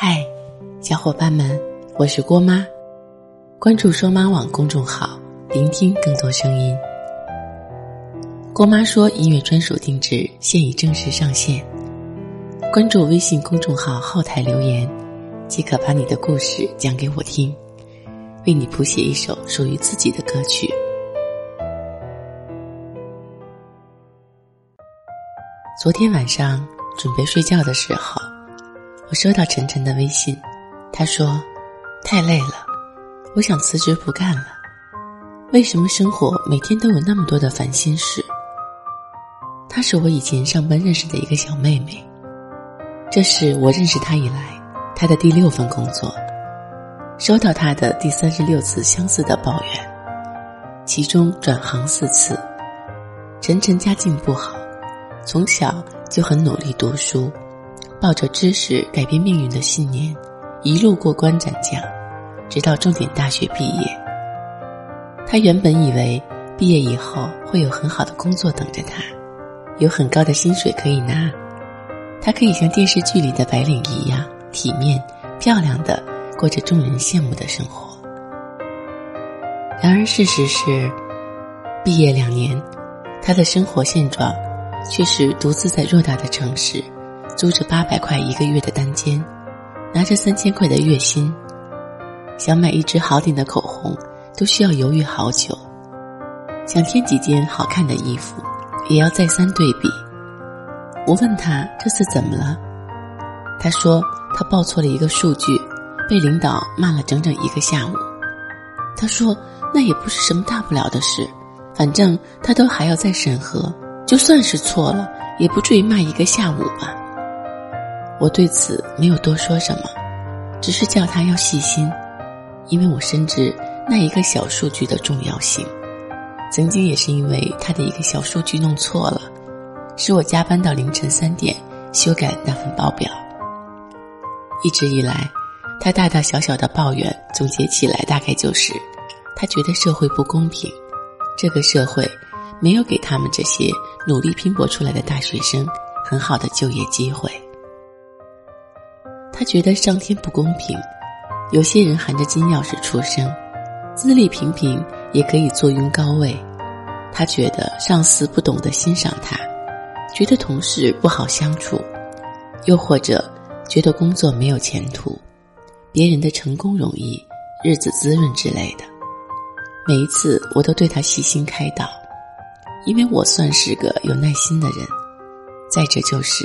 嗨，小伙伴们，我是郭妈。关注“说妈网”公众号，聆听更多声音。郭妈说音乐专属定制现已正式上线，关注微信公众号后台留言，即可把你的故事讲给我听，为你谱写一首属于自己的歌曲。昨天晚上准备睡觉的时候。我收到晨晨的微信，他说：“太累了，我想辞职不干了。为什么生活每天都有那么多的烦心事？”她是我以前上班认识的一个小妹妹，这是我认识她以来她的第六份工作，收到她的第三十六次相似的抱怨，其中转行四次。晨晨家境不好，从小就很努力读书。抱着知识改变命运的信念，一路过关斩将，直到重点大学毕业。他原本以为毕业以后会有很好的工作等着他，有很高的薪水可以拿，他可以像电视剧里的白领一样体面、漂亮的过着众人羡慕的生活。然而事实是，毕业两年，他的生活现状却是独自在偌大的城市。租着八百块一个月的单间，拿着三千块的月薪，想买一支好点的口红都需要犹豫好久，想添几件好看的衣服也要再三对比。我问他这次怎么了，他说他报错了一个数据，被领导骂了整整一个下午。他说那也不是什么大不了的事，反正他都还要再审核，就算是错了，也不至于骂一个下午吧。我对此没有多说什么，只是叫他要细心，因为我深知那一个小数据的重要性。曾经也是因为他的一个小数据弄错了，使我加班到凌晨三点修改那份报表。一直以来，他大大小小的抱怨总结起来大概就是，他觉得社会不公平，这个社会没有给他们这些努力拼搏出来的大学生很好的就业机会。他觉得上天不公平，有些人含着金钥匙出生，资历平平也可以坐拥高位。他觉得上司不懂得欣赏他，觉得同事不好相处，又或者觉得工作没有前途，别人的成功容易，日子滋润之类的。每一次我都对他细心开导，因为我算是个有耐心的人。再者就是，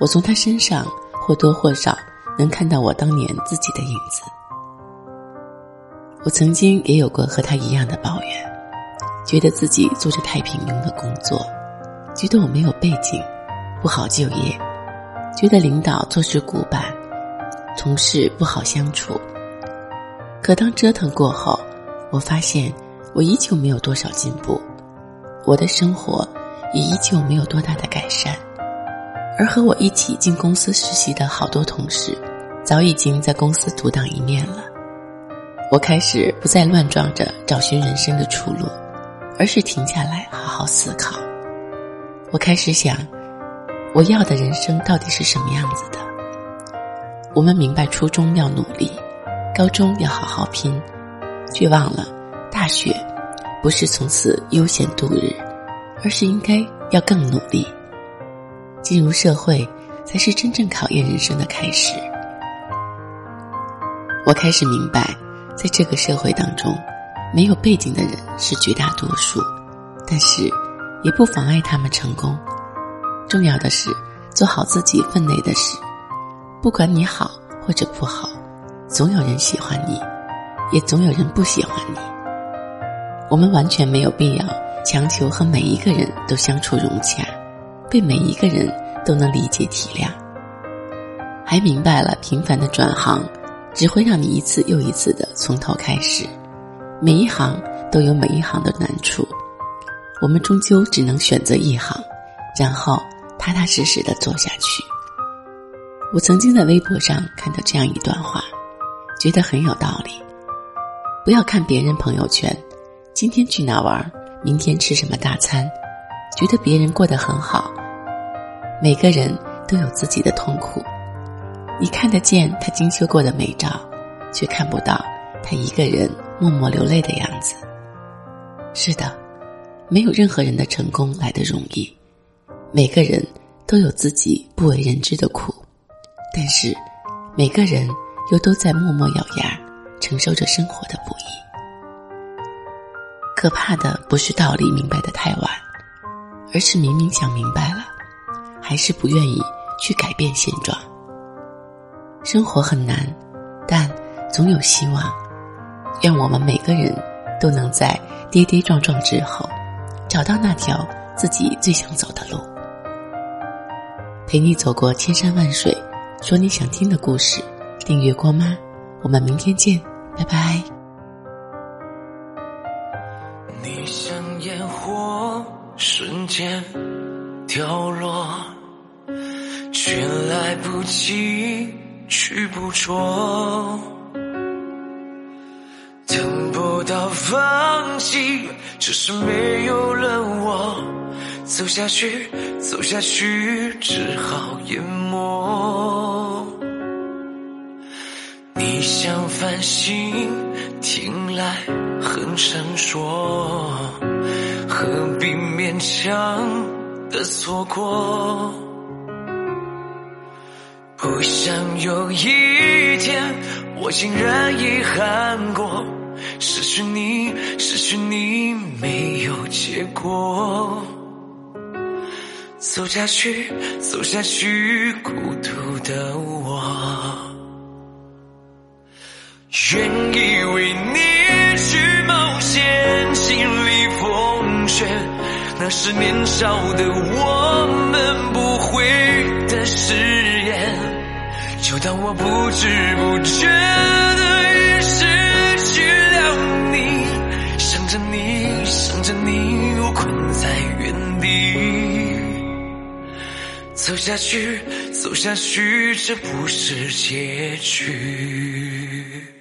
我从他身上或多或少。能看到我当年自己的影子。我曾经也有过和他一样的抱怨，觉得自己做着太平庸的工作，觉得我没有背景，不好就业，觉得领导做事古板，同事不好相处。可当折腾过后，我发现我依旧没有多少进步，我的生活也依旧没有多大的改善。而和我一起进公司实习的好多同事，早已经在公司独当一面了。我开始不再乱撞着找寻人生的出路，而是停下来好好思考。我开始想，我要的人生到底是什么样子的？我们明白初中要努力，高中要好好拼，却忘了大学不是从此悠闲度日，而是应该要更努力。进入社会，才是真正考验人生的开始。我开始明白，在这个社会当中，没有背景的人是绝大多数，但是也不妨碍他们成功。重要的是做好自己分内的事，不管你好或者不好，总有人喜欢你，也总有人不喜欢你。我们完全没有必要强求和每一个人都相处融洽。被每一个人都能理解体谅，还明白了频繁的转行只会让你一次又一次的从头开始，每一行都有每一行的难处，我们终究只能选择一行，然后踏踏实实的做下去。我曾经在微博上看到这样一段话，觉得很有道理：不要看别人朋友圈，今天去哪玩，明天吃什么大餐，觉得别人过得很好。每个人都有自己的痛苦，你看得见他精修过的美照，却看不到他一个人默默流泪的样子。是的，没有任何人的成功来得容易，每个人都有自己不为人知的苦，但是每个人又都在默默咬牙承受着生活的不易。可怕的不是道理明白的太晚，而是明明想明白了，还是不愿意去改变现状。生活很难，但总有希望。愿我们每个人都能在跌跌撞撞之后，找到那条自己最想走的路。陪你走过千山万水，说你想听的故事。订阅过吗？我们明天见，拜拜。你像烟火，瞬间掉落，却来不及。去捕捉，等不到放弃，只是没有了我，走下去，走下去，只好淹没。你像繁星，听来很闪烁，何必勉强的错过？不想有一天，我竟然遗憾过失去你，失去你没有结果。走下去，走下去，孤独的我，愿意为你去冒险，经历风雪，那是年少的我们不会的誓言。就当我不知不觉的已失去了你，想着你，想着你，我困在原地。走下去，走下去，这不是结局。